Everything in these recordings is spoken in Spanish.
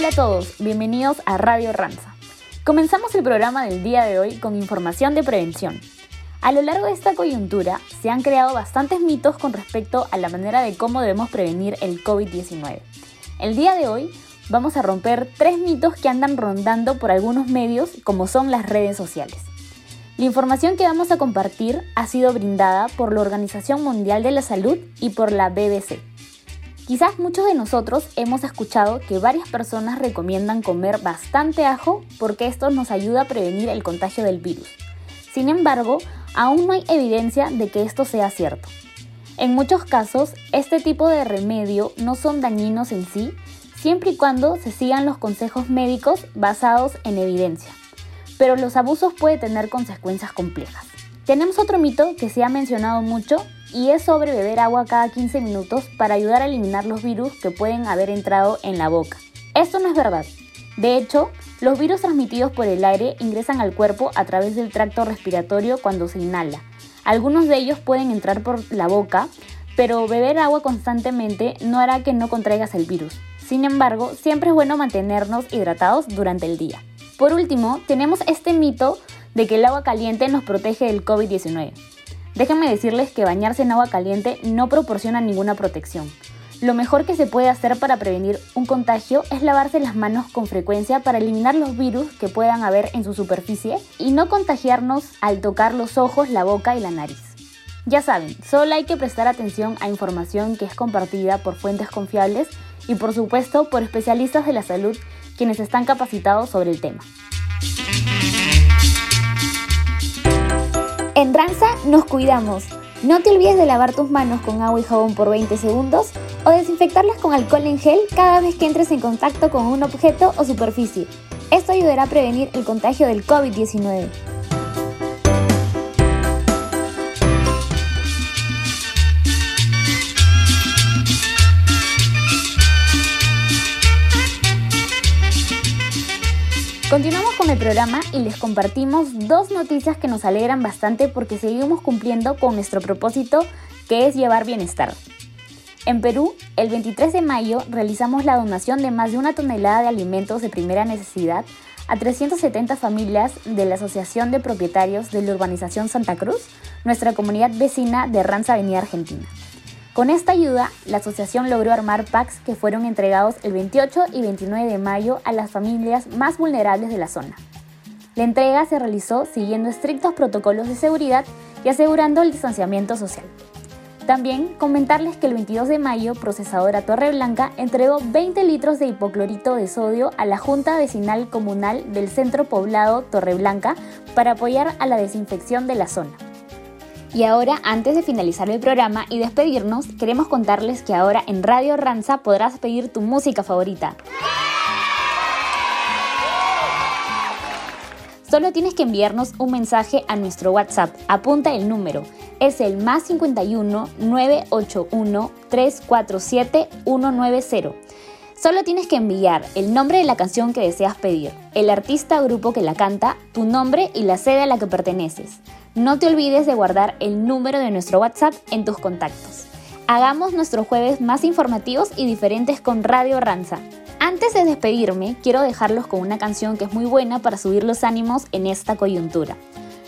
Hola a todos, bienvenidos a Radio Ranza. Comenzamos el programa del día de hoy con información de prevención. A lo largo de esta coyuntura se han creado bastantes mitos con respecto a la manera de cómo debemos prevenir el COVID-19. El día de hoy vamos a romper tres mitos que andan rondando por algunos medios como son las redes sociales. La información que vamos a compartir ha sido brindada por la Organización Mundial de la Salud y por la BBC. Quizás muchos de nosotros hemos escuchado que varias personas recomiendan comer bastante ajo porque esto nos ayuda a prevenir el contagio del virus. Sin embargo, aún no hay evidencia de que esto sea cierto. En muchos casos, este tipo de remedio no son dañinos en sí, siempre y cuando se sigan los consejos médicos basados en evidencia. Pero los abusos pueden tener consecuencias complejas. Tenemos otro mito que se ha mencionado mucho y es sobre beber agua cada 15 minutos para ayudar a eliminar los virus que pueden haber entrado en la boca. Esto no es verdad. De hecho, los virus transmitidos por el aire ingresan al cuerpo a través del tracto respiratorio cuando se inhala. Algunos de ellos pueden entrar por la boca, pero beber agua constantemente no hará que no contraigas el virus. Sin embargo, siempre es bueno mantenernos hidratados durante el día. Por último, tenemos este mito de que el agua caliente nos protege del COVID-19. Déjenme decirles que bañarse en agua caliente no proporciona ninguna protección. Lo mejor que se puede hacer para prevenir un contagio es lavarse las manos con frecuencia para eliminar los virus que puedan haber en su superficie y no contagiarnos al tocar los ojos, la boca y la nariz. Ya saben, solo hay que prestar atención a información que es compartida por fuentes confiables y por supuesto por especialistas de la salud quienes están capacitados sobre el tema. En Ranza nos cuidamos. No te olvides de lavar tus manos con agua y jabón por 20 segundos o desinfectarlas con alcohol en gel cada vez que entres en contacto con un objeto o superficie. Esto ayudará a prevenir el contagio del COVID-19. Continuamos con el programa y les compartimos dos noticias que nos alegran bastante porque seguimos cumpliendo con nuestro propósito que es llevar bienestar. En Perú, el 23 de mayo realizamos la donación de más de una tonelada de alimentos de primera necesidad a 370 familias de la Asociación de Propietarios de la Urbanización Santa Cruz, nuestra comunidad vecina de Ranza Avenida Argentina. Con esta ayuda, la asociación logró armar packs que fueron entregados el 28 y 29 de mayo a las familias más vulnerables de la zona. La entrega se realizó siguiendo estrictos protocolos de seguridad y asegurando el distanciamiento social. También comentarles que el 22 de mayo Procesadora Torre Blanca entregó 20 litros de hipoclorito de sodio a la Junta Vecinal Comunal del Centro Poblado Torre Blanca para apoyar a la desinfección de la zona. Y ahora, antes de finalizar el programa y despedirnos, queremos contarles que ahora en Radio Ranza podrás pedir tu música favorita. Solo tienes que enviarnos un mensaje a nuestro WhatsApp. Apunta el número. Es el más 51 981 347 190. Solo tienes que enviar el nombre de la canción que deseas pedir, el artista o grupo que la canta, tu nombre y la sede a la que perteneces. No te olvides de guardar el número de nuestro WhatsApp en tus contactos. Hagamos nuestros jueves más informativos y diferentes con Radio Ranza. Antes de despedirme, quiero dejarlos con una canción que es muy buena para subir los ánimos en esta coyuntura.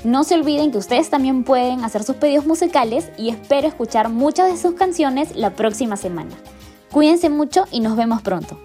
No se olviden que ustedes también pueden hacer sus pedidos musicales y espero escuchar muchas de sus canciones la próxima semana. Cuídense mucho y nos vemos pronto.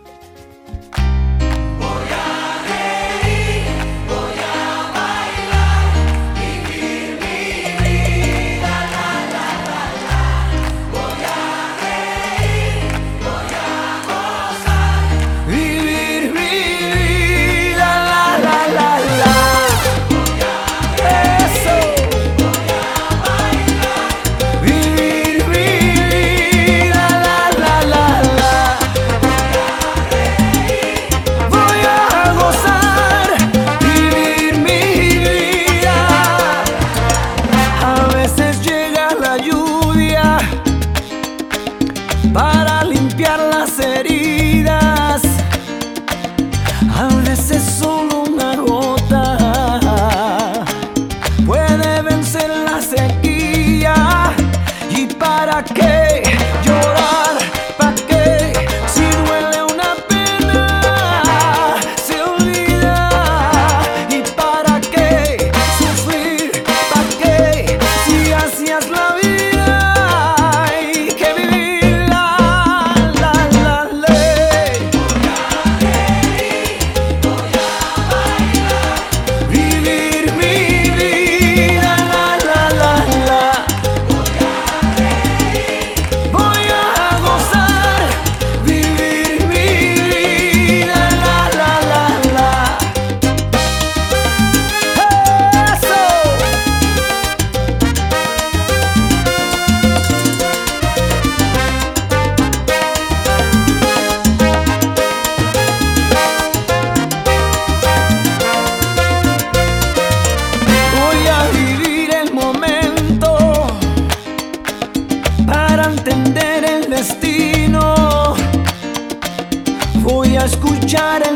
A escuchar